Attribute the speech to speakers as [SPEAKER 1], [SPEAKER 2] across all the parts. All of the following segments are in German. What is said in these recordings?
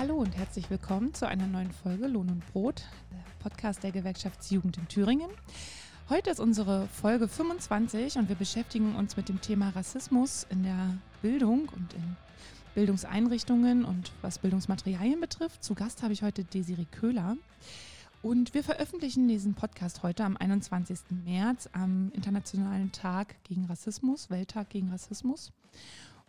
[SPEAKER 1] Hallo und herzlich willkommen zu einer neuen Folge Lohn und Brot, der Podcast der Gewerkschaftsjugend in Thüringen. Heute ist unsere Folge 25 und wir beschäftigen uns mit dem Thema Rassismus in der Bildung und in Bildungseinrichtungen und was Bildungsmaterialien betrifft. Zu Gast habe ich heute Desiree Köhler. Und wir veröffentlichen diesen Podcast heute am 21. März, am Internationalen Tag gegen Rassismus, Welttag gegen Rassismus.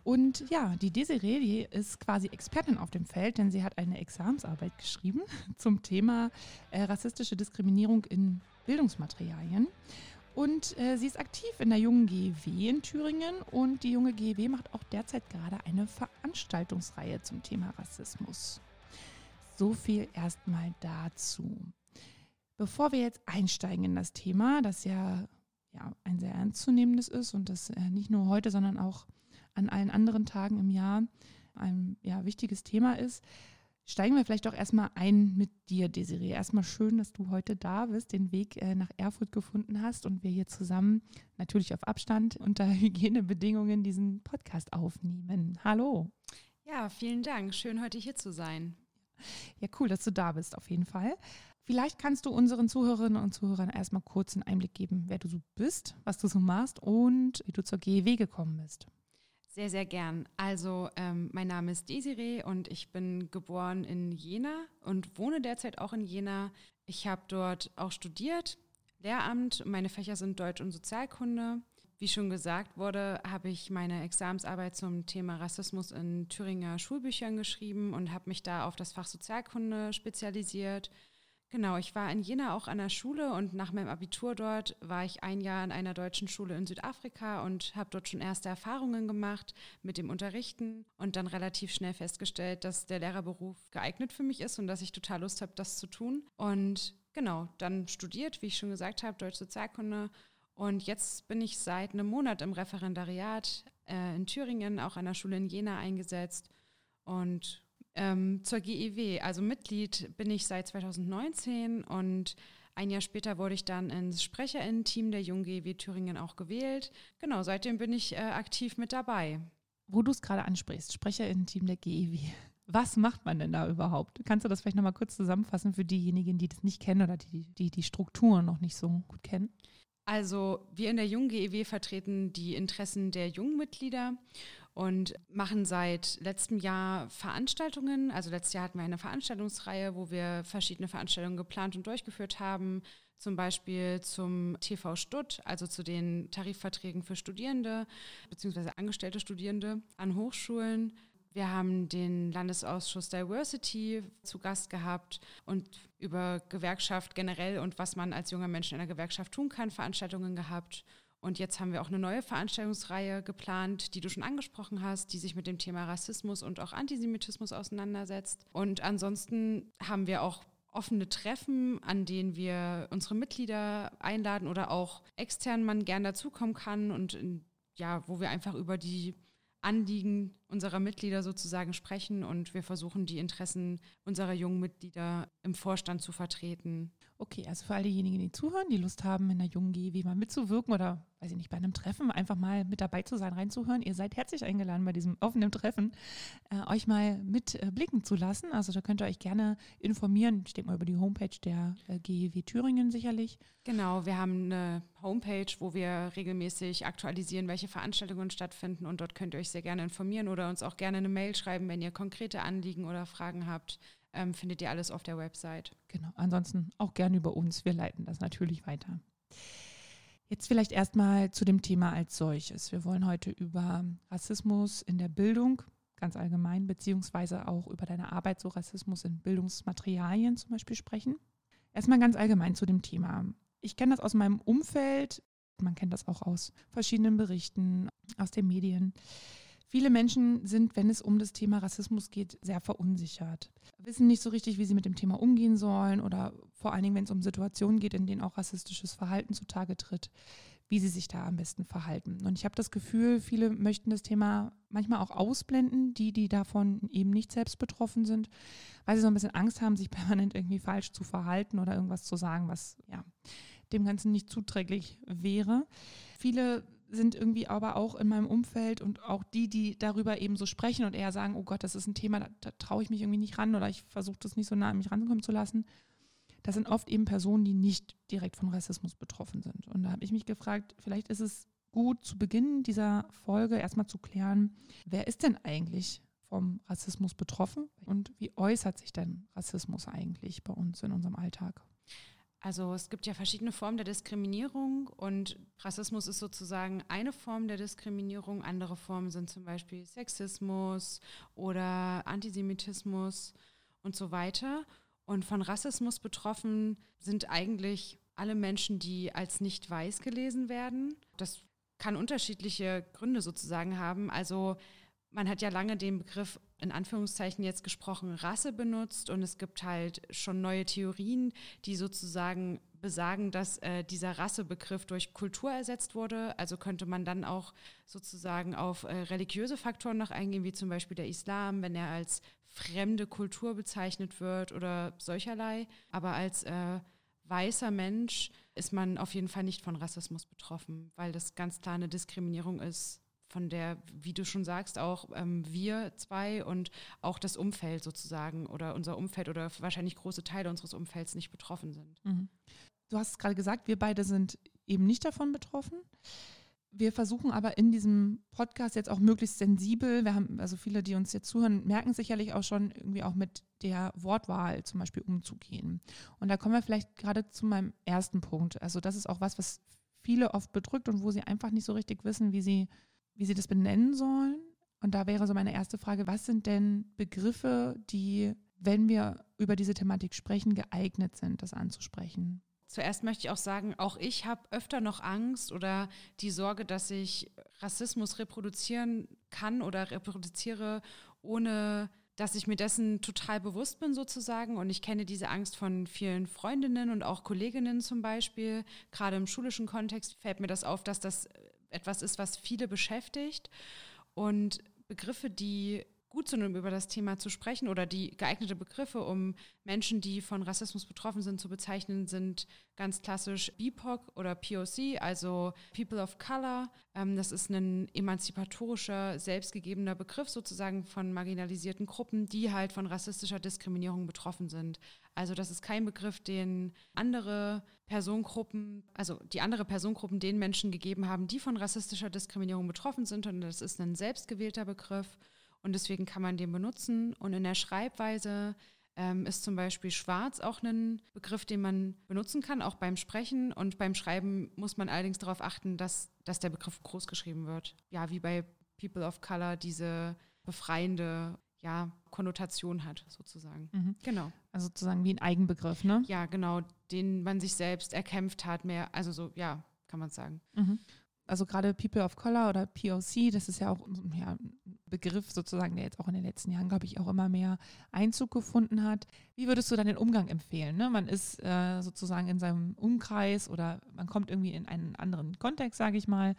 [SPEAKER 1] Und ja, die Desiree, die ist quasi Expertin auf dem Feld, denn sie hat eine Examsarbeit geschrieben zum Thema äh, rassistische Diskriminierung in Bildungsmaterialien. Und äh, sie ist aktiv in der jungen GEW in Thüringen und die junge GEW macht auch derzeit gerade eine Veranstaltungsreihe zum Thema Rassismus. So viel erstmal dazu. Bevor wir jetzt einsteigen in das Thema, das ja, ja ein sehr ernstzunehmendes ist und das äh, nicht nur heute, sondern auch an allen anderen Tagen im Jahr ein ja, wichtiges Thema ist, steigen wir vielleicht doch erstmal ein mit dir, Desiree. Erstmal schön, dass du heute da bist, den Weg äh, nach Erfurt gefunden hast und wir hier zusammen, natürlich auf Abstand, unter Hygienebedingungen diesen Podcast aufnehmen. Hallo.
[SPEAKER 2] Ja, vielen Dank. Schön, heute hier zu sein.
[SPEAKER 1] Ja, cool, dass du da bist, auf jeden Fall. Vielleicht kannst du unseren Zuhörerinnen und Zuhörern erstmal kurz einen Einblick geben, wer du so bist, was du so machst und wie du zur GEW gekommen bist.
[SPEAKER 2] Sehr, sehr gern. Also ähm, mein Name ist Desiree und ich bin geboren in Jena und wohne derzeit auch in Jena. Ich habe dort auch studiert, Lehramt. Meine Fächer sind Deutsch und Sozialkunde. Wie schon gesagt wurde, habe ich meine Examsarbeit zum Thema Rassismus in Thüringer Schulbüchern geschrieben und habe mich da auf das Fach Sozialkunde spezialisiert. Genau, ich war in Jena auch an der Schule und nach meinem Abitur dort war ich ein Jahr an einer deutschen Schule in Südafrika und habe dort schon erste Erfahrungen gemacht mit dem Unterrichten und dann relativ schnell festgestellt, dass der Lehrerberuf geeignet für mich ist und dass ich total Lust habe, das zu tun. Und genau, dann studiert, wie ich schon gesagt habe, Deutsch Sozialkunde. Und jetzt bin ich seit einem Monat im Referendariat äh, in Thüringen, auch an der Schule in Jena eingesetzt. Und ähm, zur GEW, also Mitglied bin ich seit 2019 und ein Jahr später wurde ich dann ins Sprecherinnen-Team der Jung GEW Thüringen auch gewählt. Genau, seitdem bin ich äh, aktiv mit dabei.
[SPEAKER 1] Wo du es gerade ansprichst, Sprecherinnen-Team der GEW. Was macht man denn da überhaupt? Kannst du das vielleicht nochmal kurz zusammenfassen für diejenigen, die das nicht kennen oder die die, die Strukturen noch nicht so gut kennen?
[SPEAKER 2] Also wir in der Jung GEW vertreten die Interessen der jungen Mitglieder und machen seit letztem Jahr Veranstaltungen. Also letztes Jahr hatten wir eine Veranstaltungsreihe, wo wir verschiedene Veranstaltungen geplant und durchgeführt haben. Zum Beispiel zum TV Stutt, also zu den Tarifverträgen für Studierende bzw. angestellte Studierende an Hochschulen. Wir haben den Landesausschuss Diversity zu Gast gehabt und über Gewerkschaft generell und was man als junger Mensch in einer Gewerkschaft tun kann, Veranstaltungen gehabt. Und jetzt haben wir auch eine neue Veranstaltungsreihe geplant, die du schon angesprochen hast, die sich mit dem Thema Rassismus und auch Antisemitismus auseinandersetzt. Und ansonsten haben wir auch offene Treffen, an denen wir unsere Mitglieder einladen oder auch extern man gern dazukommen kann und in, ja, wo wir einfach über die Anliegen unserer Mitglieder sozusagen sprechen und wir versuchen, die Interessen unserer jungen Mitglieder im Vorstand zu vertreten.
[SPEAKER 1] Okay, also für all diejenigen, die zuhören, die Lust haben, in der jungen GW mal mitzuwirken oder, weiß ich nicht, bei einem Treffen einfach mal mit dabei zu sein, reinzuhören, ihr seid herzlich eingeladen bei diesem offenen Treffen, äh, euch mal mitblicken äh, zu lassen. Also da könnt ihr euch gerne informieren. Ich denke mal über die Homepage der äh, GEW Thüringen sicherlich.
[SPEAKER 2] Genau, wir haben eine Homepage, wo wir regelmäßig aktualisieren, welche Veranstaltungen stattfinden und dort könnt ihr euch sehr gerne informieren oder uns auch gerne eine Mail schreiben, wenn ihr konkrete Anliegen oder Fragen habt. Ähm, findet ihr alles auf der Website.
[SPEAKER 1] Genau, ansonsten auch gerne über uns. Wir leiten das natürlich weiter. Jetzt vielleicht erstmal zu dem Thema als solches. Wir wollen heute über Rassismus in der Bildung ganz allgemein, beziehungsweise auch über deine Arbeit so Rassismus in Bildungsmaterialien zum Beispiel sprechen. Erstmal ganz allgemein zu dem Thema. Ich kenne das aus meinem Umfeld, man kennt das auch aus verschiedenen Berichten, aus den Medien. Viele Menschen sind, wenn es um das Thema Rassismus geht, sehr verunsichert, wissen nicht so richtig, wie sie mit dem Thema umgehen sollen oder vor allen Dingen, wenn es um Situationen geht, in denen auch rassistisches Verhalten zutage tritt, wie sie sich da am besten verhalten. Und ich habe das Gefühl, viele möchten das Thema manchmal auch ausblenden, die, die davon eben nicht selbst betroffen sind, weil sie so ein bisschen Angst haben, sich permanent irgendwie falsch zu verhalten oder irgendwas zu sagen, was ja dem Ganzen nicht zuträglich wäre. Viele sind irgendwie aber auch in meinem Umfeld und auch die, die darüber eben so sprechen und eher sagen, oh Gott, das ist ein Thema, da, da traue ich mich irgendwie nicht ran oder ich versuche das nicht so nah an mich rankommen zu lassen. Das sind oft eben Personen, die nicht direkt von Rassismus betroffen sind. Und da habe ich mich gefragt, vielleicht ist es gut, zu Beginn dieser Folge erstmal zu klären, wer ist denn eigentlich vom Rassismus betroffen und wie äußert sich denn Rassismus eigentlich bei uns in unserem Alltag?
[SPEAKER 2] Also es gibt ja verschiedene Formen der Diskriminierung und Rassismus ist sozusagen eine Form der Diskriminierung. Andere Formen sind zum Beispiel Sexismus oder Antisemitismus und so weiter. Und von Rassismus betroffen sind eigentlich alle Menschen, die als nicht weiß gelesen werden. Das kann unterschiedliche Gründe sozusagen haben. Also man hat ja lange den Begriff in Anführungszeichen jetzt gesprochen Rasse benutzt und es gibt halt schon neue Theorien, die sozusagen besagen, dass äh, dieser Rassebegriff durch Kultur ersetzt wurde. Also könnte man dann auch sozusagen auf äh, religiöse Faktoren noch eingehen, wie zum Beispiel der Islam, wenn er als fremde Kultur bezeichnet wird oder solcherlei. Aber als äh, weißer Mensch ist man auf jeden Fall nicht von Rassismus betroffen, weil das ganz klar eine Diskriminierung ist von der, wie du schon sagst, auch ähm, wir zwei und auch das Umfeld sozusagen oder unser Umfeld oder wahrscheinlich große Teile unseres Umfelds nicht betroffen sind. Mhm.
[SPEAKER 1] Du hast es gerade gesagt, wir beide sind eben nicht davon betroffen. Wir versuchen aber in diesem Podcast jetzt auch möglichst sensibel, wir haben also viele, die uns jetzt zuhören, merken sicherlich auch schon irgendwie auch mit der Wortwahl zum Beispiel umzugehen. Und da kommen wir vielleicht gerade zu meinem ersten Punkt. Also das ist auch was, was viele oft bedrückt und wo sie einfach nicht so richtig wissen, wie sie wie sie das benennen sollen. Und da wäre so meine erste Frage, was sind denn Begriffe, die, wenn wir über diese Thematik sprechen, geeignet sind, das anzusprechen?
[SPEAKER 2] Zuerst möchte ich auch sagen, auch ich habe öfter noch Angst oder die Sorge, dass ich Rassismus reproduzieren kann oder reproduziere, ohne dass ich mir dessen total bewusst bin sozusagen. Und ich kenne diese Angst von vielen Freundinnen und auch Kolleginnen zum Beispiel. Gerade im schulischen Kontext fällt mir das auf, dass das etwas ist, was viele beschäftigt. Und Begriffe, die gut sind, um über das Thema zu sprechen oder die geeignete Begriffe, um Menschen, die von Rassismus betroffen sind, zu bezeichnen, sind ganz klassisch BIPOC oder POC, also People of Color. Ähm, das ist ein emanzipatorischer, selbstgegebener Begriff sozusagen von marginalisierten Gruppen, die halt von rassistischer Diskriminierung betroffen sind. Also das ist kein Begriff, den andere Personengruppen, also die andere Personengruppen den Menschen gegeben haben, die von rassistischer Diskriminierung betroffen sind, sondern das ist ein selbstgewählter Begriff und deswegen kann man den benutzen. Und in der Schreibweise ähm, ist zum Beispiel schwarz auch ein Begriff, den man benutzen kann, auch beim Sprechen. Und beim Schreiben muss man allerdings darauf achten, dass, dass der Begriff groß geschrieben wird. Ja, wie bei People of Color diese befreiende ja, Konnotation hat, sozusagen.
[SPEAKER 1] Mhm. Genau. Also sozusagen wie ein Eigenbegriff, ne?
[SPEAKER 2] Ja, genau, den man sich selbst erkämpft hat, mehr, also so, ja, kann man sagen.
[SPEAKER 1] Mhm. Also gerade People of Color oder POC, das ist ja auch ja, Begriff sozusagen, der jetzt auch in den letzten Jahren, glaube ich, auch immer mehr Einzug gefunden hat. Wie würdest du dann den Umgang empfehlen? Ne? Man ist äh, sozusagen in seinem Umkreis oder man kommt irgendwie in einen anderen Kontext, sage ich mal,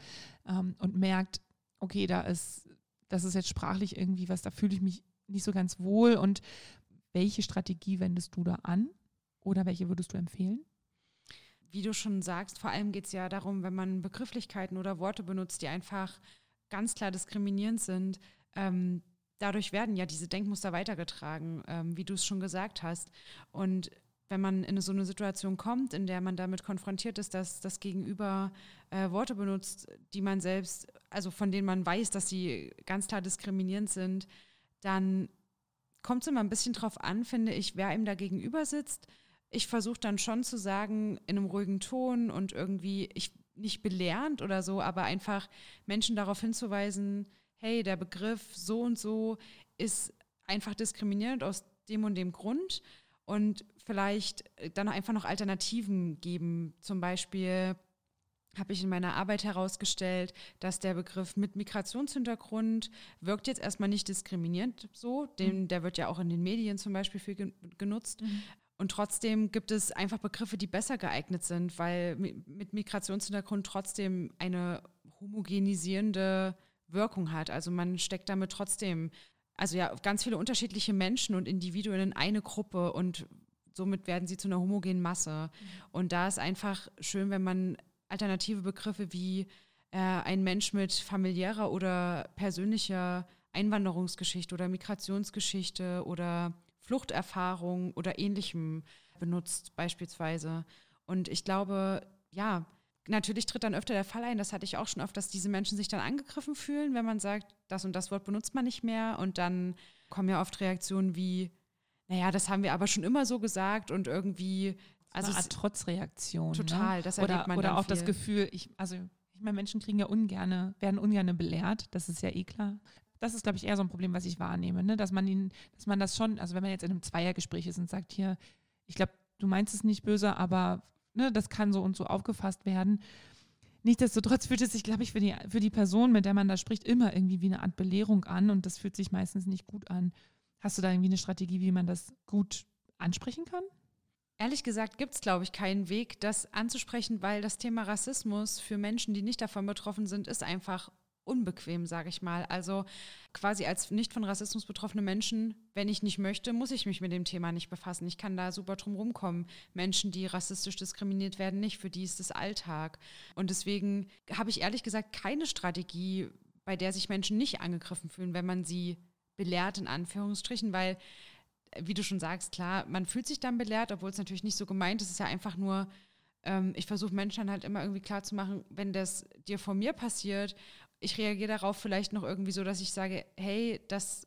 [SPEAKER 1] ähm, und merkt, okay, da ist, das ist jetzt sprachlich irgendwie was, da fühle ich mich nicht so ganz wohl. Und welche Strategie wendest du da an oder welche würdest du empfehlen?
[SPEAKER 2] Wie du schon sagst, vor allem geht es ja darum, wenn man Begrifflichkeiten oder Worte benutzt, die einfach ganz klar diskriminierend sind. Ähm, dadurch werden ja diese Denkmuster weitergetragen, ähm, wie du es schon gesagt hast. Und wenn man in so eine Situation kommt, in der man damit konfrontiert ist, dass das Gegenüber äh, Worte benutzt, die man selbst, also von denen man weiß, dass sie ganz klar diskriminierend sind, dann kommt es immer ein bisschen drauf an, finde ich, wer ihm da gegenüber sitzt. Ich versuche dann schon zu sagen, in einem ruhigen Ton und irgendwie, ich nicht belehrend oder so, aber einfach Menschen darauf hinzuweisen, hey, der Begriff so und so ist einfach diskriminierend aus dem und dem Grund und vielleicht dann einfach noch Alternativen geben. Zum Beispiel habe ich in meiner Arbeit herausgestellt, dass der Begriff mit Migrationshintergrund wirkt jetzt erstmal nicht diskriminierend so, den, mhm. der wird ja auch in den Medien zum Beispiel viel genutzt. Mhm. Und trotzdem gibt es einfach Begriffe, die besser geeignet sind, weil mit Migrationshintergrund trotzdem eine homogenisierende Wirkung hat. Also man steckt damit trotzdem, also ja, ganz viele unterschiedliche Menschen und Individuen in eine Gruppe und somit werden sie zu einer homogenen Masse. Mhm. Und da ist einfach schön, wenn man alternative Begriffe wie äh, ein Mensch mit familiärer oder persönlicher Einwanderungsgeschichte oder Migrationsgeschichte oder Fluchterfahrung oder ähnlichem benutzt beispielsweise. Und ich glaube, ja, natürlich tritt dann öfter der Fall ein, das hatte ich auch schon oft, dass diese Menschen sich dann angegriffen fühlen, wenn man sagt, das und das Wort benutzt man nicht mehr. Und dann kommen ja oft Reaktionen wie, naja, das haben wir aber schon immer so gesagt und irgendwie.
[SPEAKER 1] Also eine Art Trotzreaktion.
[SPEAKER 2] Ne? Total, ne?
[SPEAKER 1] das erlebt oder, man Oder auch viel. das Gefühl, ich, also ich meine, Menschen kriegen ja ungerne, werden ungerne belehrt, das ist ja eh klar. Das ist, glaube ich, eher so ein Problem, was ich wahrnehme, ne? dass man ihn, dass man das schon, also wenn man jetzt in einem Zweiergespräch ist und sagt, hier, ich glaube, du meinst es nicht böse, aber ne, das kann so und so aufgefasst werden. Nichtsdestotrotz fühlt es sich, glaube ich, für die, für die Person, mit der man da spricht, immer irgendwie wie eine Art Belehrung an und das fühlt sich meistens nicht gut an. Hast du da irgendwie eine Strategie, wie man das gut ansprechen kann?
[SPEAKER 2] Ehrlich gesagt gibt es, glaube ich, keinen Weg, das anzusprechen, weil das Thema Rassismus für Menschen, die nicht davon betroffen sind, ist einfach unbequem, sage ich mal. Also quasi als nicht von Rassismus betroffene Menschen, wenn ich nicht möchte, muss ich mich mit dem Thema nicht befassen. Ich kann da super drum rumkommen. Menschen, die rassistisch diskriminiert werden, nicht. Für die ist es Alltag. Und deswegen habe ich ehrlich gesagt keine Strategie, bei der sich Menschen nicht angegriffen fühlen, wenn man sie belehrt, in Anführungsstrichen, weil, wie du schon sagst, klar, man fühlt sich dann belehrt, obwohl es natürlich nicht so gemeint ist. Es ist ja einfach nur ähm, ich versuche Menschen halt immer irgendwie klarzumachen, wenn das dir vor mir passiert ich reagiere darauf vielleicht noch irgendwie so, dass ich sage, hey, das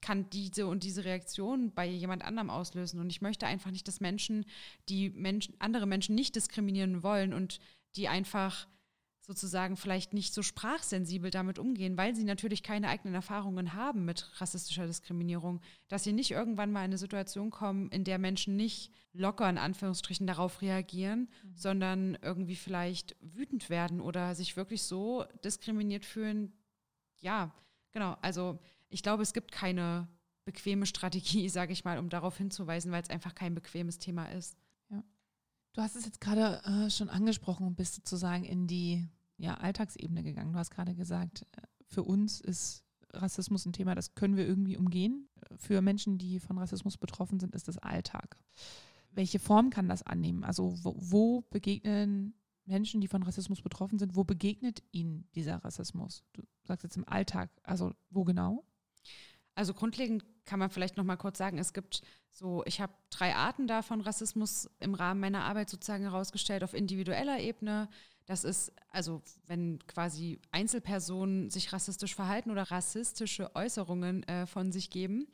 [SPEAKER 2] kann diese und diese Reaktion bei jemand anderem auslösen. Und ich möchte einfach nicht, dass Menschen, die Menschen, andere Menschen nicht diskriminieren wollen und die einfach sozusagen vielleicht nicht so sprachsensibel damit umgehen, weil sie natürlich keine eigenen Erfahrungen haben mit rassistischer Diskriminierung, dass sie nicht irgendwann mal in eine Situation kommen, in der Menschen nicht locker in Anführungsstrichen darauf reagieren, mhm. sondern irgendwie vielleicht wütend werden oder sich wirklich so diskriminiert fühlen. Ja, genau. Also ich glaube, es gibt keine bequeme Strategie, sage ich mal, um darauf hinzuweisen, weil es einfach kein bequemes Thema ist.
[SPEAKER 1] Du hast es jetzt gerade äh, schon angesprochen und bist sozusagen in die ja, Alltagsebene gegangen. Du hast gerade gesagt, äh, für uns ist Rassismus ein Thema, das können wir irgendwie umgehen. Für Menschen, die von Rassismus betroffen sind, ist das Alltag. Welche Form kann das annehmen? Also wo, wo begegnen Menschen, die von Rassismus betroffen sind, wo begegnet ihnen dieser Rassismus? Du sagst jetzt im Alltag, also wo genau?
[SPEAKER 2] Also grundlegend kann man vielleicht noch mal kurz sagen, es gibt so, ich habe drei Arten da von Rassismus im Rahmen meiner Arbeit sozusagen herausgestellt auf individueller Ebene, das ist, also wenn quasi Einzelpersonen sich rassistisch verhalten oder rassistische Äußerungen äh, von sich geben.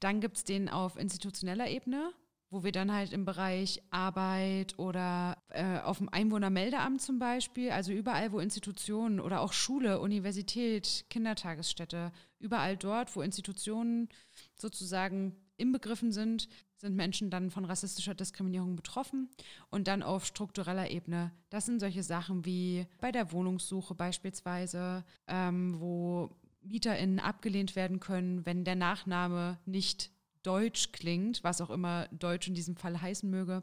[SPEAKER 2] Dann gibt es den auf institutioneller Ebene, wo wir dann halt im Bereich Arbeit oder äh, auf dem Einwohnermeldeamt zum Beispiel, also überall, wo Institutionen oder auch Schule, Universität, Kindertagesstätte, überall dort, wo Institutionen sozusagen inbegriffen sind, sind Menschen dann von rassistischer Diskriminierung betroffen. Und dann auf struktureller Ebene, das sind solche Sachen wie bei der Wohnungssuche beispielsweise, ähm, wo MieterInnen abgelehnt werden können, wenn der Nachname nicht deutsch klingt, was auch immer deutsch in diesem Fall heißen möge,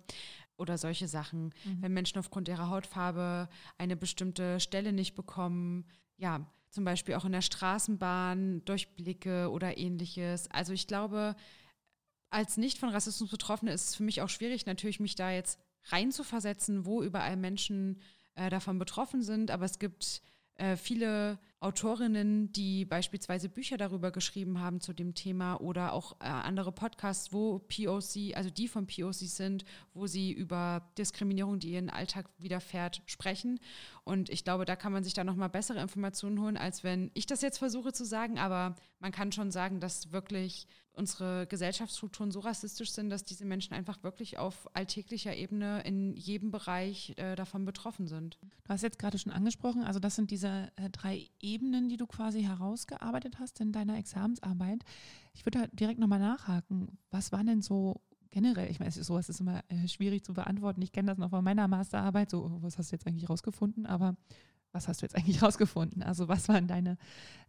[SPEAKER 2] oder solche Sachen. Mhm. Wenn Menschen aufgrund ihrer Hautfarbe eine bestimmte Stelle nicht bekommen, ja, zum Beispiel auch in der Straßenbahn durch Blicke oder ähnliches. Also ich glaube, als nicht von Rassismus Betroffene ist es für mich auch schwierig, natürlich mich da jetzt reinzuversetzen, wo überall Menschen äh, davon betroffen sind. Aber es gibt äh, viele Autorinnen, die beispielsweise Bücher darüber geschrieben haben zu dem Thema oder auch äh, andere Podcasts, wo POC, also die von POC sind, wo sie über Diskriminierung, die ihren Alltag widerfährt, sprechen. Und ich glaube, da kann man sich dann nochmal bessere Informationen holen, als wenn ich das jetzt versuche zu sagen. Aber man kann schon sagen, dass wirklich unsere Gesellschaftsstrukturen so rassistisch sind, dass diese Menschen einfach wirklich auf alltäglicher Ebene in jedem Bereich äh, davon betroffen sind.
[SPEAKER 1] Du hast jetzt gerade schon angesprochen, also das sind diese äh, drei Ebenen, die du quasi herausgearbeitet hast in deiner Examensarbeit. Ich würde da direkt nochmal nachhaken. Was waren denn so generell, ich meine, sowas ist immer äh, schwierig zu beantworten. Ich kenne das noch von meiner Masterarbeit, so, was hast du jetzt eigentlich rausgefunden? Aber was hast du jetzt eigentlich rausgefunden? Also was waren deine,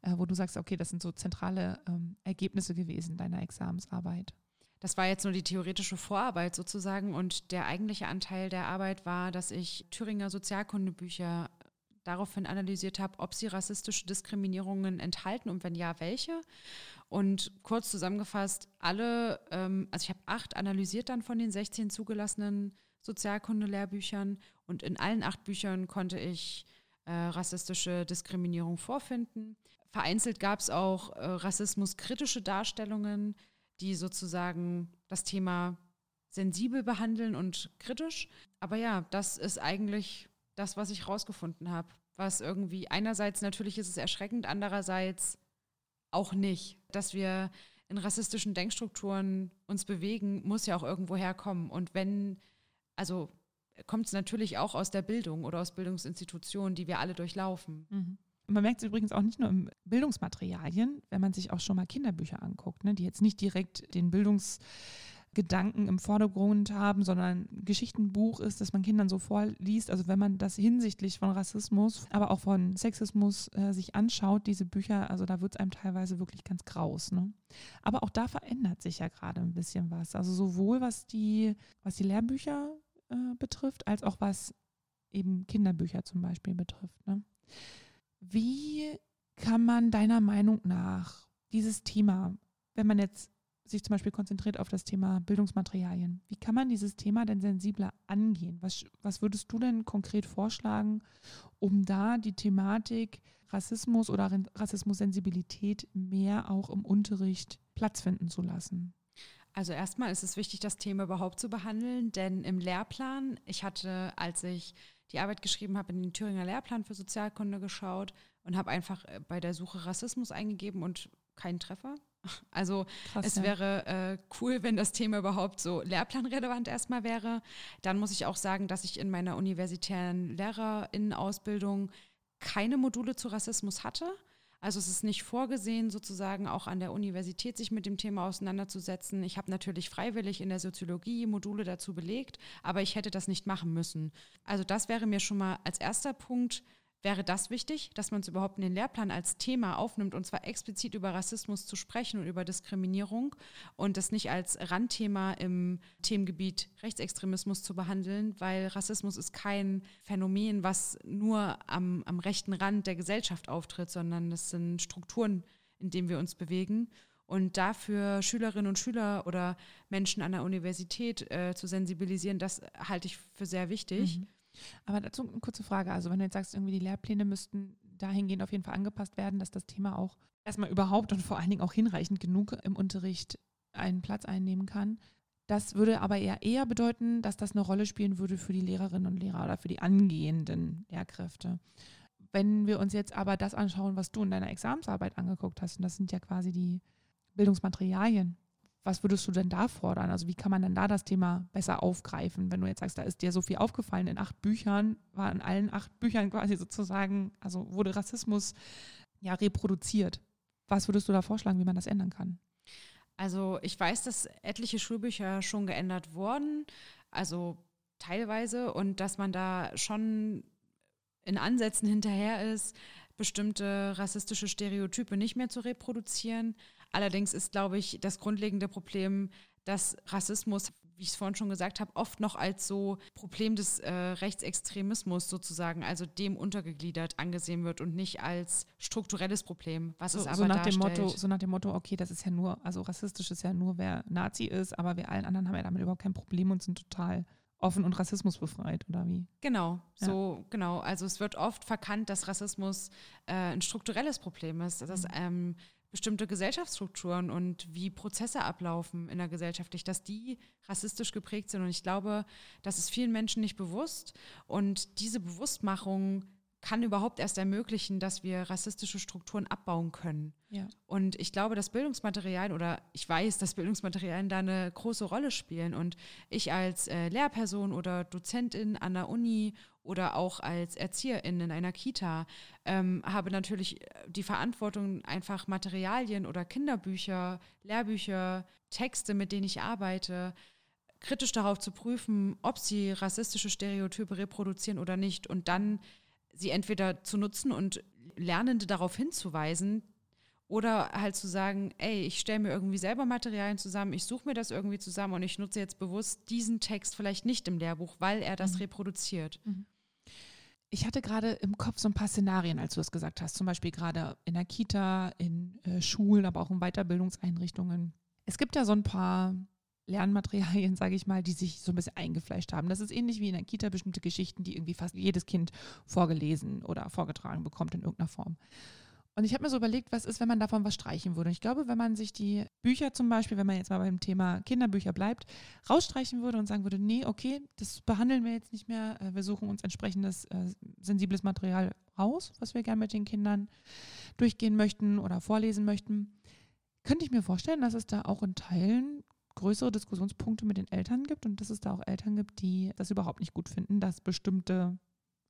[SPEAKER 1] äh, wo du sagst, okay, das sind so zentrale ähm, Ergebnisse gewesen deiner Examensarbeit?
[SPEAKER 2] Das war jetzt nur die theoretische Vorarbeit sozusagen und der eigentliche Anteil der Arbeit war, dass ich Thüringer Sozialkundebücher daraufhin analysiert habe, ob sie rassistische Diskriminierungen enthalten und wenn ja, welche. Und kurz zusammengefasst, alle, ähm, also ich habe acht analysiert dann von den 16 zugelassenen Sozialkundelehrbüchern und in allen acht Büchern konnte ich äh, rassistische Diskriminierung vorfinden. Vereinzelt gab es auch äh, rassismuskritische Darstellungen, die sozusagen das Thema sensibel behandeln und kritisch. Aber ja, das ist eigentlich das, was ich rausgefunden habe. Was irgendwie einerseits natürlich ist es erschreckend, andererseits auch nicht. Dass wir in rassistischen Denkstrukturen uns bewegen, muss ja auch irgendwo herkommen. Und wenn, also kommt es natürlich auch aus der Bildung oder aus Bildungsinstitutionen, die wir alle durchlaufen.
[SPEAKER 1] Mhm. Man merkt es übrigens auch nicht nur im Bildungsmaterialien, wenn man sich auch schon mal Kinderbücher anguckt, ne, die jetzt nicht direkt den Bildungsgedanken im Vordergrund haben, sondern ein Geschichtenbuch ist, das man Kindern so vorliest. Also wenn man das hinsichtlich von Rassismus, aber auch von Sexismus äh, sich anschaut, diese Bücher, also da wird es einem teilweise wirklich ganz graus. Ne? Aber auch da verändert sich ja gerade ein bisschen was. Also sowohl was die, was die Lehrbücher äh, betrifft, als auch was eben Kinderbücher zum Beispiel betrifft. Ne? Wie kann man deiner Meinung nach dieses Thema, wenn man jetzt sich zum Beispiel konzentriert auf das Thema Bildungsmaterialien, wie kann man dieses Thema denn sensibler angehen? Was, was würdest du denn konkret vorschlagen, um da die Thematik Rassismus oder Rassismussensibilität mehr auch im Unterricht Platz finden zu lassen?
[SPEAKER 2] Also erstmal ist es wichtig, das Thema überhaupt zu behandeln, denn im Lehrplan, ich hatte, als ich die Arbeit geschrieben habe, in den Thüringer Lehrplan für Sozialkunde geschaut und habe einfach äh, bei der Suche Rassismus eingegeben und keinen Treffer. Also Krass, es ja. wäre äh, cool, wenn das Thema überhaupt so lehrplanrelevant erstmal wäre. Dann muss ich auch sagen, dass ich in meiner universitären Lehrerinnenausbildung keine Module zu Rassismus hatte. Also es ist nicht vorgesehen, sozusagen auch an der Universität sich mit dem Thema auseinanderzusetzen. Ich habe natürlich freiwillig in der Soziologie Module dazu belegt, aber ich hätte das nicht machen müssen. Also das wäre mir schon mal als erster Punkt wäre das wichtig, dass man es überhaupt in den Lehrplan als Thema aufnimmt und zwar explizit über Rassismus zu sprechen und über Diskriminierung und das nicht als Randthema im Themengebiet Rechtsextremismus zu behandeln, weil Rassismus ist kein Phänomen, was nur am, am rechten Rand der Gesellschaft auftritt, sondern das sind Strukturen, in denen wir uns bewegen. Und dafür Schülerinnen und Schüler oder Menschen an der Universität äh, zu sensibilisieren, das halte ich für sehr wichtig. Mhm.
[SPEAKER 1] Aber dazu eine kurze Frage. Also wenn du jetzt sagst, irgendwie die Lehrpläne müssten dahingehend auf jeden Fall angepasst werden, dass das Thema auch erstmal überhaupt und vor allen Dingen auch hinreichend genug im Unterricht einen Platz einnehmen kann. Das würde aber eher eher bedeuten, dass das eine Rolle spielen würde für die Lehrerinnen und Lehrer oder für die angehenden Lehrkräfte. Wenn wir uns jetzt aber das anschauen, was du in deiner Examensarbeit angeguckt hast, und das sind ja quasi die Bildungsmaterialien, was würdest du denn da fordern? Also wie kann man denn da das Thema besser aufgreifen? Wenn du jetzt sagst, da ist dir so viel aufgefallen in acht Büchern, war in allen acht Büchern quasi sozusagen, also wurde Rassismus ja reproduziert. Was würdest du da vorschlagen, wie man das ändern kann?
[SPEAKER 2] Also ich weiß, dass etliche Schulbücher schon geändert wurden, also teilweise, und dass man da schon in Ansätzen hinterher ist, bestimmte rassistische Stereotype nicht mehr zu reproduzieren. Allerdings ist, glaube ich, das grundlegende Problem, dass Rassismus, wie ich es vorhin schon gesagt habe, oft noch als so Problem des äh, Rechtsextremismus sozusagen, also dem untergegliedert angesehen wird und nicht als strukturelles Problem, was
[SPEAKER 1] so,
[SPEAKER 2] es aber
[SPEAKER 1] so nach
[SPEAKER 2] darstellt.
[SPEAKER 1] Dem Motto, so nach dem Motto, okay, das ist ja nur, also rassistisch ist ja nur, wer Nazi ist, aber wir allen anderen haben ja damit überhaupt kein Problem und sind total offen und rassismusbefreit, oder wie?
[SPEAKER 2] Genau, so ja. genau. Also es wird oft verkannt, dass Rassismus äh, ein strukturelles Problem ist, dass mhm. ähm, bestimmte Gesellschaftsstrukturen und wie Prozesse ablaufen in der Gesellschaft, dass die rassistisch geprägt sind. Und ich glaube, das ist vielen Menschen nicht bewusst. Und diese Bewusstmachung kann überhaupt erst ermöglichen, dass wir rassistische Strukturen abbauen können. Ja. Und ich glaube, dass Bildungsmaterialien oder ich weiß, dass Bildungsmaterialien da eine große Rolle spielen. Und ich als äh, Lehrperson oder Dozentin an der Uni oder auch als Erzieherin in einer Kita ähm, habe natürlich die Verantwortung, einfach Materialien oder Kinderbücher, Lehrbücher, Texte, mit denen ich arbeite, kritisch darauf zu prüfen, ob sie rassistische Stereotype reproduzieren oder nicht und dann sie entweder zu nutzen und Lernende darauf hinzuweisen oder halt zu sagen, ey, ich stelle mir irgendwie selber Materialien zusammen, ich suche mir das irgendwie zusammen und ich nutze jetzt bewusst diesen Text vielleicht nicht im Lehrbuch, weil er das mhm. reproduziert. Mhm.
[SPEAKER 1] Ich hatte gerade im Kopf so ein paar Szenarien, als du es gesagt hast, zum Beispiel gerade in der Kita, in äh, Schulen, aber auch in Weiterbildungseinrichtungen. Es gibt ja so ein paar Lernmaterialien, sage ich mal, die sich so ein bisschen eingefleischt haben. Das ist ähnlich wie in der Kita bestimmte Geschichten, die irgendwie fast jedes Kind vorgelesen oder vorgetragen bekommt in irgendeiner Form. Und ich habe mir so überlegt, was ist, wenn man davon was streichen würde. Ich glaube, wenn man sich die Bücher zum Beispiel, wenn man jetzt mal beim Thema Kinderbücher bleibt, rausstreichen würde und sagen würde, nee, okay, das behandeln wir jetzt nicht mehr. Äh, wir suchen uns entsprechendes äh, sensibles Material raus, was wir gerne mit den Kindern durchgehen möchten oder vorlesen möchten. Könnte ich mir vorstellen, dass es da auch in Teilen größere Diskussionspunkte mit den Eltern gibt und dass es da auch Eltern gibt, die das überhaupt nicht gut finden, dass bestimmte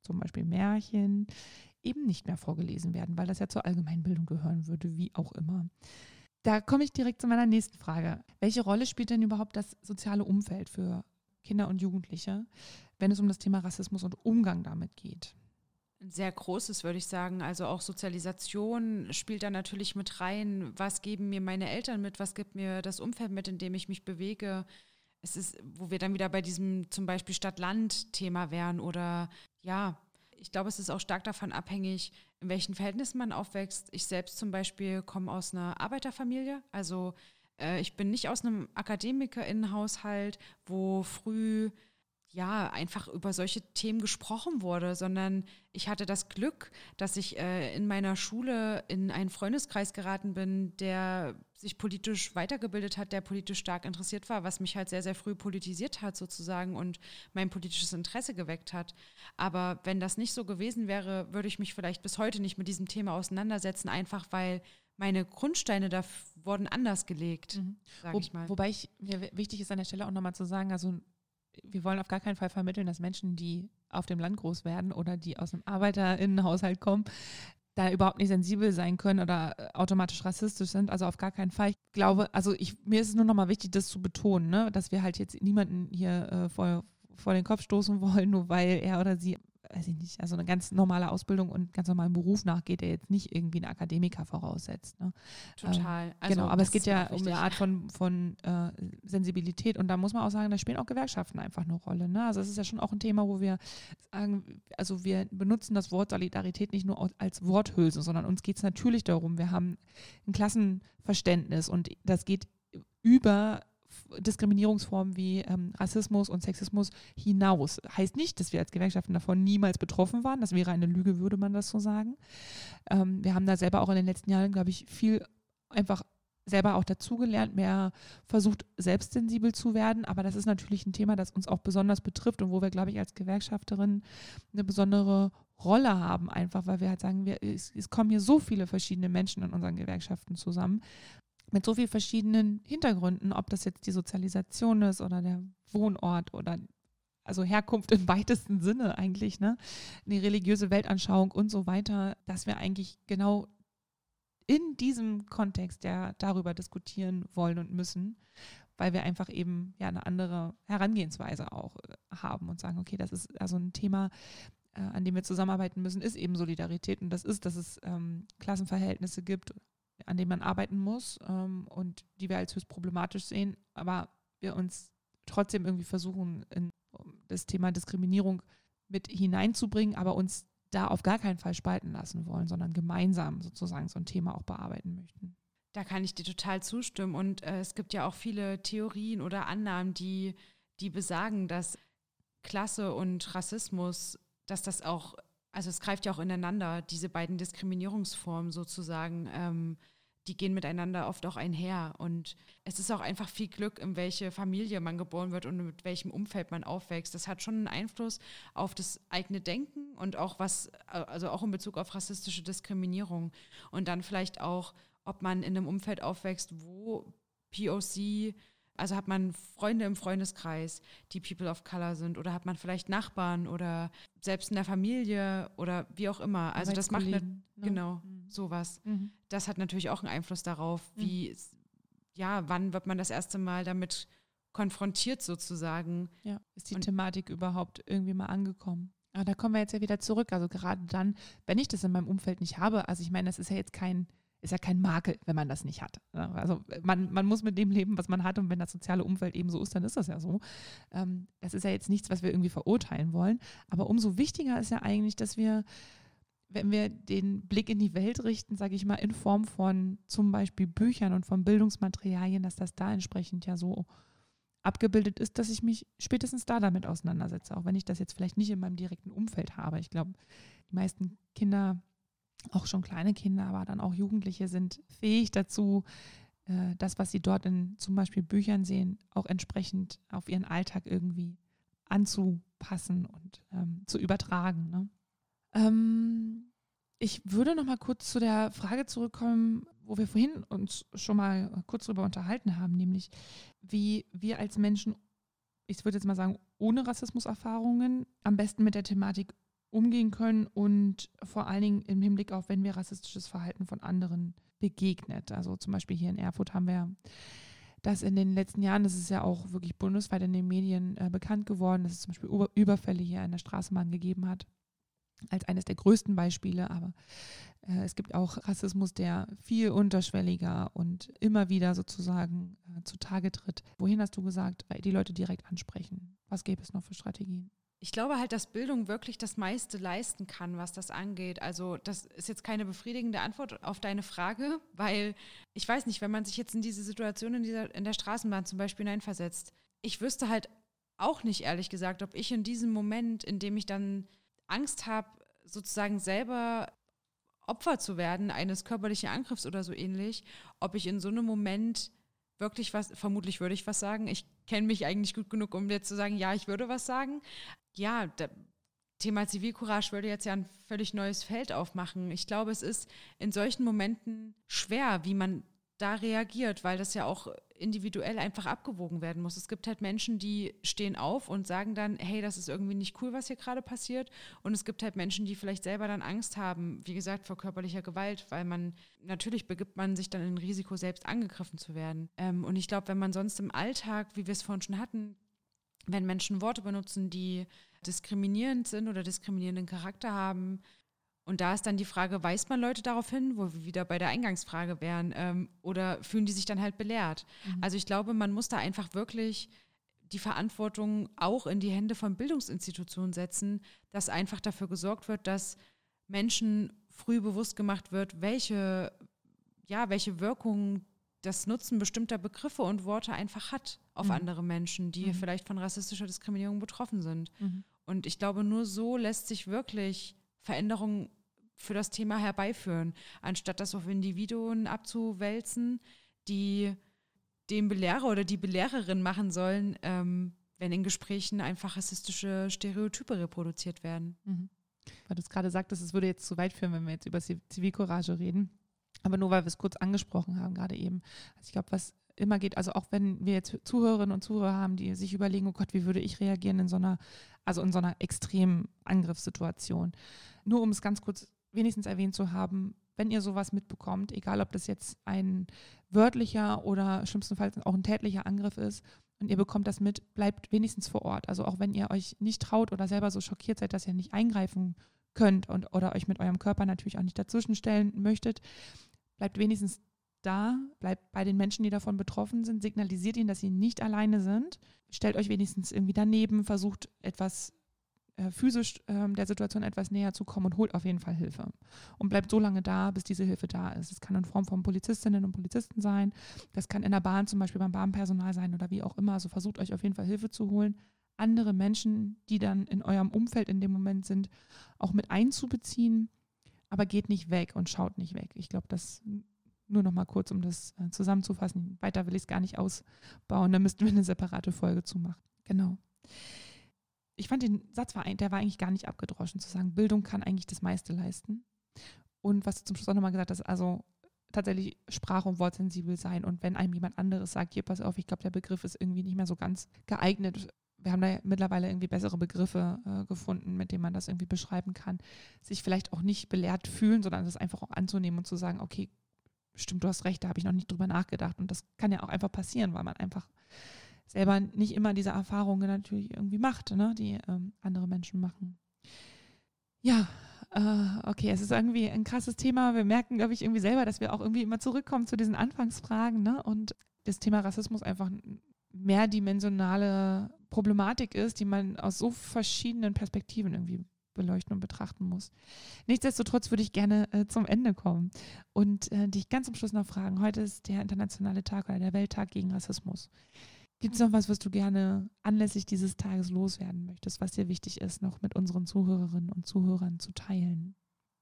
[SPEAKER 1] zum Beispiel Märchen eben nicht mehr vorgelesen werden, weil das ja zur Allgemeinbildung gehören würde, wie auch immer. Da komme ich direkt zu meiner nächsten Frage. Welche Rolle spielt denn überhaupt das soziale Umfeld für Kinder und Jugendliche, wenn es um das Thema Rassismus und Umgang damit geht?
[SPEAKER 2] Ein sehr großes, würde ich sagen. Also auch Sozialisation spielt da natürlich mit rein. Was geben mir meine Eltern mit? Was gibt mir das Umfeld mit, in dem ich mich bewege? Es ist, wo wir dann wieder bei diesem zum Beispiel Stadt-Land-Thema wären oder ja, ich glaube, es ist auch stark davon abhängig, in welchen Verhältnissen man aufwächst. Ich selbst zum Beispiel komme aus einer Arbeiterfamilie, also äh, ich bin nicht aus einem Akademikerinnenhaushalt, wo früh ja, einfach über solche Themen gesprochen wurde, sondern ich hatte das Glück, dass ich äh, in meiner Schule in einen Freundeskreis geraten bin, der sich politisch weitergebildet hat, der politisch stark interessiert war, was mich halt sehr, sehr früh politisiert hat sozusagen und mein politisches Interesse geweckt hat. Aber wenn das nicht so gewesen wäre, würde ich mich vielleicht bis heute nicht mit diesem Thema auseinandersetzen, einfach weil meine Grundsteine da wurden anders gelegt, mhm.
[SPEAKER 1] sage Wo, ich mal. Wobei ich, mir wichtig ist an der Stelle auch nochmal zu sagen, also wir wollen auf gar keinen Fall vermitteln, dass Menschen, die auf dem Land groß werden oder die aus einem Arbeiterinnenhaushalt kommen, da überhaupt nicht sensibel sein können oder äh, automatisch rassistisch sind. Also auf gar keinen Fall. Ich glaube, also ich, mir ist es nur nochmal wichtig, das zu betonen, ne? dass wir halt jetzt niemanden hier äh, vor, vor den Kopf stoßen wollen, nur weil er oder sie weiß ich nicht, also eine ganz normale Ausbildung und ganz normalen Beruf nachgeht, der jetzt nicht irgendwie einen Akademiker voraussetzt. Ne?
[SPEAKER 2] Total.
[SPEAKER 1] Ähm, also genau, aber es geht ja um eine Art von, von äh, Sensibilität und da muss man auch sagen, da spielen auch Gewerkschaften einfach eine Rolle. Ne? Also es ist ja schon auch ein Thema, wo wir sagen, also wir benutzen das Wort Solidarität nicht nur als Worthülse, sondern uns geht es natürlich darum, wir haben ein Klassenverständnis und das geht über Diskriminierungsformen wie ähm, Rassismus und Sexismus hinaus. Heißt nicht, dass wir als Gewerkschaften davon niemals betroffen waren. Das wäre eine Lüge, würde man das so sagen. Ähm, wir haben da selber auch in den letzten Jahren, glaube ich, viel einfach selber auch dazugelernt, mehr versucht, selbstsensibel zu werden. Aber das ist natürlich ein Thema, das uns auch besonders betrifft und wo wir, glaube ich, als Gewerkschafterin eine besondere Rolle haben, einfach weil wir halt sagen, wir, es, es kommen hier so viele verschiedene Menschen in unseren Gewerkschaften zusammen mit so vielen verschiedenen Hintergründen, ob das jetzt die Sozialisation ist oder der Wohnort oder also Herkunft im weitesten Sinne eigentlich, ne? Die religiöse Weltanschauung und so weiter, dass wir eigentlich genau in diesem Kontext ja darüber diskutieren wollen und müssen, weil wir einfach eben ja eine andere Herangehensweise auch äh, haben und sagen, okay, das ist also ein Thema, äh, an dem wir zusammenarbeiten müssen, ist eben Solidarität und das ist, dass es ähm, Klassenverhältnisse gibt, an denen man arbeiten muss ähm, und die wir als höchst problematisch sehen, aber wir uns trotzdem irgendwie versuchen, das Thema Diskriminierung mit hineinzubringen, aber uns da auf gar keinen Fall spalten lassen wollen, sondern gemeinsam sozusagen so ein Thema auch bearbeiten möchten.
[SPEAKER 2] Da kann ich dir total zustimmen. Und äh, es gibt ja auch viele Theorien oder Annahmen, die, die besagen, dass Klasse und Rassismus, dass das auch, also es greift ja auch ineinander, diese beiden Diskriminierungsformen sozusagen. Ähm, die gehen miteinander oft auch einher. Und es ist auch einfach viel Glück, in welche Familie man geboren wird und mit welchem Umfeld man aufwächst. Das hat schon einen Einfluss auf das eigene Denken und auch was, also auch in Bezug auf rassistische Diskriminierung. Und dann vielleicht auch, ob man in einem Umfeld aufwächst, wo POC also hat man Freunde im Freundeskreis, die People of Color sind, oder hat man vielleicht Nachbarn oder selbst in der Familie oder wie auch immer. Also das macht ne? genau mhm. sowas. Mhm. Das hat natürlich auch einen Einfluss darauf, mhm. wie ja, wann wird man das erste Mal damit konfrontiert sozusagen.
[SPEAKER 1] Ja, ist die Und Thematik überhaupt irgendwie mal angekommen? Aber da kommen wir jetzt ja wieder zurück. Also gerade dann, wenn ich das in meinem Umfeld nicht habe, also ich meine, das ist ja jetzt kein ist ja kein Makel, wenn man das nicht hat. Also man, man muss mit dem leben, was man hat und wenn das soziale Umfeld eben so ist, dann ist das ja so. Ähm, das ist ja jetzt nichts, was wir irgendwie verurteilen wollen. Aber umso wichtiger ist ja eigentlich, dass wir, wenn wir den Blick in die Welt richten, sage ich mal, in Form von zum Beispiel Büchern und von Bildungsmaterialien, dass das da entsprechend ja so abgebildet ist, dass ich mich spätestens da damit auseinandersetze, auch wenn ich das jetzt vielleicht nicht in meinem direkten Umfeld habe. Ich glaube, die meisten Kinder, auch schon kleine Kinder, aber dann auch Jugendliche sind fähig dazu, äh, das, was sie dort in zum Beispiel Büchern sehen, auch entsprechend auf ihren Alltag irgendwie anzupassen und ähm, zu übertragen. Ne? Ähm, ich würde noch mal kurz zu der Frage zurückkommen, wo wir vorhin uns schon mal kurz darüber unterhalten haben, nämlich wie wir als Menschen, ich würde jetzt mal sagen, ohne Rassismuserfahrungen am besten mit der Thematik umgehen können und vor allen Dingen im Hinblick auf, wenn wir rassistisches Verhalten von anderen begegnet. Also zum Beispiel hier in Erfurt haben wir das in den letzten Jahren, das ist ja auch wirklich bundesweit in den Medien äh, bekannt geworden, dass es zum Beispiel Überfälle hier in der Straßenbahn gegeben hat als eines der größten Beispiele, aber äh, es gibt auch Rassismus, der viel unterschwelliger und immer wieder sozusagen äh, zutage tritt. Wohin hast du gesagt, die Leute direkt ansprechen? Was gäbe es noch für Strategien?
[SPEAKER 2] Ich glaube halt, dass Bildung wirklich das meiste leisten kann, was das angeht. Also das ist jetzt keine befriedigende Antwort auf deine Frage, weil ich weiß nicht, wenn man sich jetzt in diese Situation in, dieser, in der Straßenbahn zum Beispiel hineinversetzt, ich wüsste halt auch nicht, ehrlich gesagt, ob ich in diesem Moment, in dem ich dann Angst habe, sozusagen selber Opfer zu werden eines körperlichen Angriffs oder so ähnlich, ob ich in so einem Moment wirklich was, vermutlich würde ich was sagen. Ich kenne mich eigentlich gut genug, um jetzt zu sagen, ja, ich würde was sagen. Ja, Thema Zivilcourage würde jetzt ja ein völlig neues Feld aufmachen. Ich glaube, es ist in solchen Momenten schwer, wie man da reagiert, weil das ja auch individuell einfach abgewogen werden muss. Es gibt halt Menschen, die stehen auf und sagen dann, hey, das ist irgendwie nicht cool, was hier gerade passiert. Und es gibt halt Menschen, die vielleicht selber dann Angst haben, wie gesagt, vor körperlicher Gewalt, weil man natürlich begibt man sich dann in Risiko, selbst angegriffen zu werden. Ähm, und ich glaube, wenn man sonst im Alltag, wie wir es vorhin schon hatten, wenn Menschen Worte benutzen, die diskriminierend sind oder diskriminierenden Charakter haben, und da ist dann die Frage, weist man Leute darauf hin, wo wir wieder bei der Eingangsfrage wären, ähm, oder fühlen die sich dann halt belehrt? Mhm. Also ich glaube, man muss da einfach wirklich die Verantwortung auch in die Hände von Bildungsinstitutionen setzen, dass einfach dafür gesorgt wird, dass Menschen früh bewusst gemacht wird, welche, ja, welche Wirkung das Nutzen bestimmter Begriffe und Worte einfach hat auf mhm. andere Menschen, die mhm. vielleicht von rassistischer Diskriminierung betroffen sind. Mhm. Und ich glaube, nur so lässt sich wirklich Veränderung für das Thema herbeiführen, anstatt das auf Individuen abzuwälzen, die den Belehrer oder die Belehrerin machen sollen, ähm, wenn in Gesprächen einfach rassistische Stereotype reproduziert werden. Mhm.
[SPEAKER 1] Weil du es gerade sagtest, es würde jetzt zu weit führen, wenn wir jetzt über Zivilcourage reden. Aber nur weil wir es kurz angesprochen haben, gerade eben. Also ich glaube, was immer geht, also auch wenn wir jetzt Zuhörerinnen und Zuhörer haben, die sich überlegen, oh Gott, wie würde ich reagieren in so einer, also in so einer extremen Angriffssituation. Nur um es ganz kurz wenigstens erwähnt zu haben, wenn ihr sowas mitbekommt, egal ob das jetzt ein wörtlicher oder schlimmstenfalls auch ein tätlicher Angriff ist, und ihr bekommt das mit, bleibt wenigstens vor Ort. Also auch wenn ihr euch nicht traut oder selber so schockiert seid, dass ihr nicht eingreifen könnt und oder euch mit eurem Körper natürlich auch nicht dazwischenstellen möchtet, bleibt wenigstens da, bleibt bei den Menschen, die davon betroffen sind, signalisiert ihnen, dass sie nicht alleine sind, stellt euch wenigstens irgendwie daneben, versucht etwas äh, physisch äh, der Situation etwas näher zu kommen und holt auf jeden Fall Hilfe. Und bleibt so lange da, bis diese Hilfe da ist. Es kann in Form von Polizistinnen und Polizisten sein, das kann in der Bahn zum Beispiel beim Bahnpersonal sein oder wie auch immer. Also versucht euch auf jeden Fall Hilfe zu holen. Andere Menschen, die dann in eurem Umfeld in dem Moment sind, auch mit einzubeziehen, aber geht nicht weg und schaut nicht weg. Ich glaube, das nur noch mal kurz, um das äh, zusammenzufassen. Weiter will ich es gar nicht ausbauen. Da müssten wir eine separate Folge zu machen. Genau ich fand den Satz, war, der war eigentlich gar nicht abgedroschen, zu sagen, Bildung kann eigentlich das meiste leisten. Und was du zum Schluss auch nochmal gesagt hast, also tatsächlich sprach- und wortsensibel sein. Und wenn einem jemand anderes sagt, hier, pass auf, ich glaube, der Begriff ist irgendwie nicht mehr so ganz geeignet. Wir haben da mittlerweile irgendwie bessere Begriffe äh, gefunden, mit denen man das irgendwie beschreiben kann. Sich vielleicht auch nicht belehrt fühlen, sondern das einfach auch anzunehmen und zu sagen, okay, stimmt, du hast recht, da habe ich noch nicht drüber nachgedacht. Und das kann ja auch einfach passieren, weil man einfach selber nicht immer diese Erfahrungen natürlich irgendwie macht, ne, die ähm, andere Menschen machen. Ja, äh, okay, es ist irgendwie ein krasses Thema. Wir merken, glaube ich, irgendwie selber, dass wir auch irgendwie immer zurückkommen zu diesen Anfangsfragen ne? und das Thema Rassismus einfach mehrdimensionale Problematik ist, die man aus so verschiedenen Perspektiven irgendwie beleuchten und betrachten muss. Nichtsdestotrotz würde ich gerne äh, zum Ende kommen und äh, dich ganz zum Schluss noch fragen. Heute ist der internationale Tag oder der Welttag gegen Rassismus. Gibt es noch was, was du gerne anlässlich dieses Tages loswerden möchtest, was dir wichtig ist, noch mit unseren Zuhörerinnen und Zuhörern zu teilen?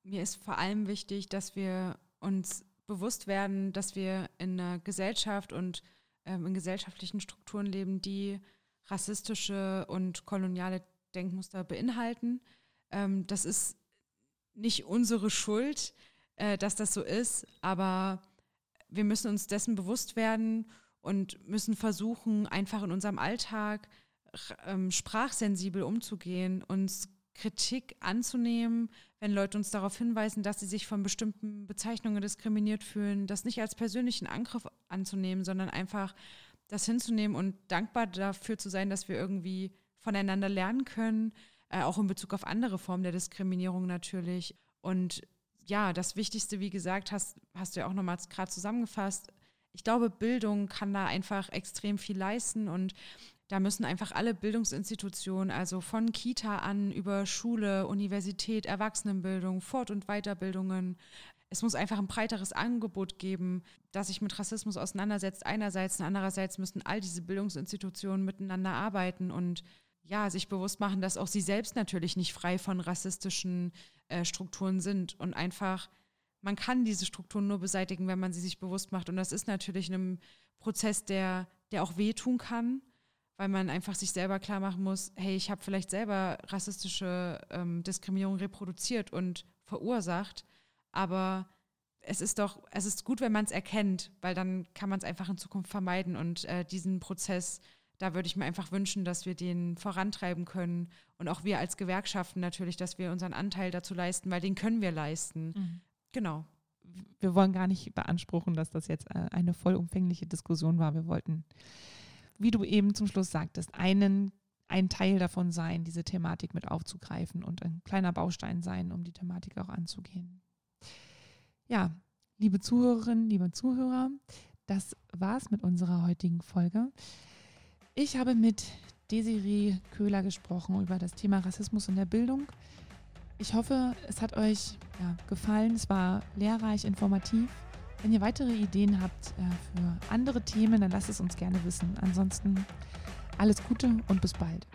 [SPEAKER 2] Mir ist vor allem wichtig, dass wir uns bewusst werden, dass wir in einer Gesellschaft und ähm, in gesellschaftlichen Strukturen leben, die rassistische und koloniale Denkmuster beinhalten. Ähm, das ist nicht unsere Schuld, äh, dass das so ist, aber wir müssen uns dessen bewusst werden und müssen versuchen, einfach in unserem Alltag ähm, sprachsensibel umzugehen, uns Kritik anzunehmen, wenn Leute uns darauf hinweisen, dass sie sich von bestimmten Bezeichnungen diskriminiert fühlen, das nicht als persönlichen Angriff anzunehmen, sondern einfach das hinzunehmen und dankbar dafür zu sein, dass wir irgendwie voneinander lernen können, äh, auch in Bezug auf andere Formen der Diskriminierung natürlich. Und ja, das Wichtigste, wie gesagt, hast, hast du ja auch nochmal gerade zusammengefasst. Ich glaube, Bildung kann da einfach extrem viel leisten und da müssen einfach alle Bildungsinstitutionen, also von Kita an über Schule, Universität, Erwachsenenbildung, Fort- und Weiterbildungen, es muss einfach ein breiteres Angebot geben, das sich mit Rassismus auseinandersetzt. Einerseits und andererseits müssen all diese Bildungsinstitutionen miteinander arbeiten und ja, sich bewusst machen, dass auch sie selbst natürlich nicht frei von rassistischen äh, Strukturen sind und einfach, man kann diese Strukturen nur beseitigen, wenn man sie sich bewusst macht. Und das ist natürlich ein Prozess, der, der auch wehtun kann, weil man einfach sich selber klar machen muss, hey, ich habe vielleicht selber rassistische ähm, Diskriminierung reproduziert und verursacht, aber es ist doch, es ist gut, wenn man es erkennt, weil dann kann man es einfach in Zukunft vermeiden und äh, diesen Prozess da würde ich mir einfach wünschen, dass wir den vorantreiben können und auch wir als Gewerkschaften natürlich, dass wir unseren Anteil dazu leisten, weil den können wir leisten. Mhm. Genau.
[SPEAKER 1] Wir wollen gar nicht beanspruchen, dass das jetzt äh, eine vollumfängliche Diskussion war. Wir wollten, wie du eben zum Schluss sagtest, einen ein Teil davon sein, diese Thematik mit aufzugreifen und ein kleiner Baustein sein, um die Thematik auch anzugehen. Ja, liebe Zuhörerinnen, liebe Zuhörer, das war's mit unserer heutigen Folge. Ich habe mit Desiree Köhler gesprochen über das Thema Rassismus in der Bildung. Ich hoffe, es hat euch ja, gefallen. Es war lehrreich, informativ. Wenn ihr weitere Ideen habt äh, für andere Themen, dann lasst es uns gerne wissen. Ansonsten alles Gute und bis bald.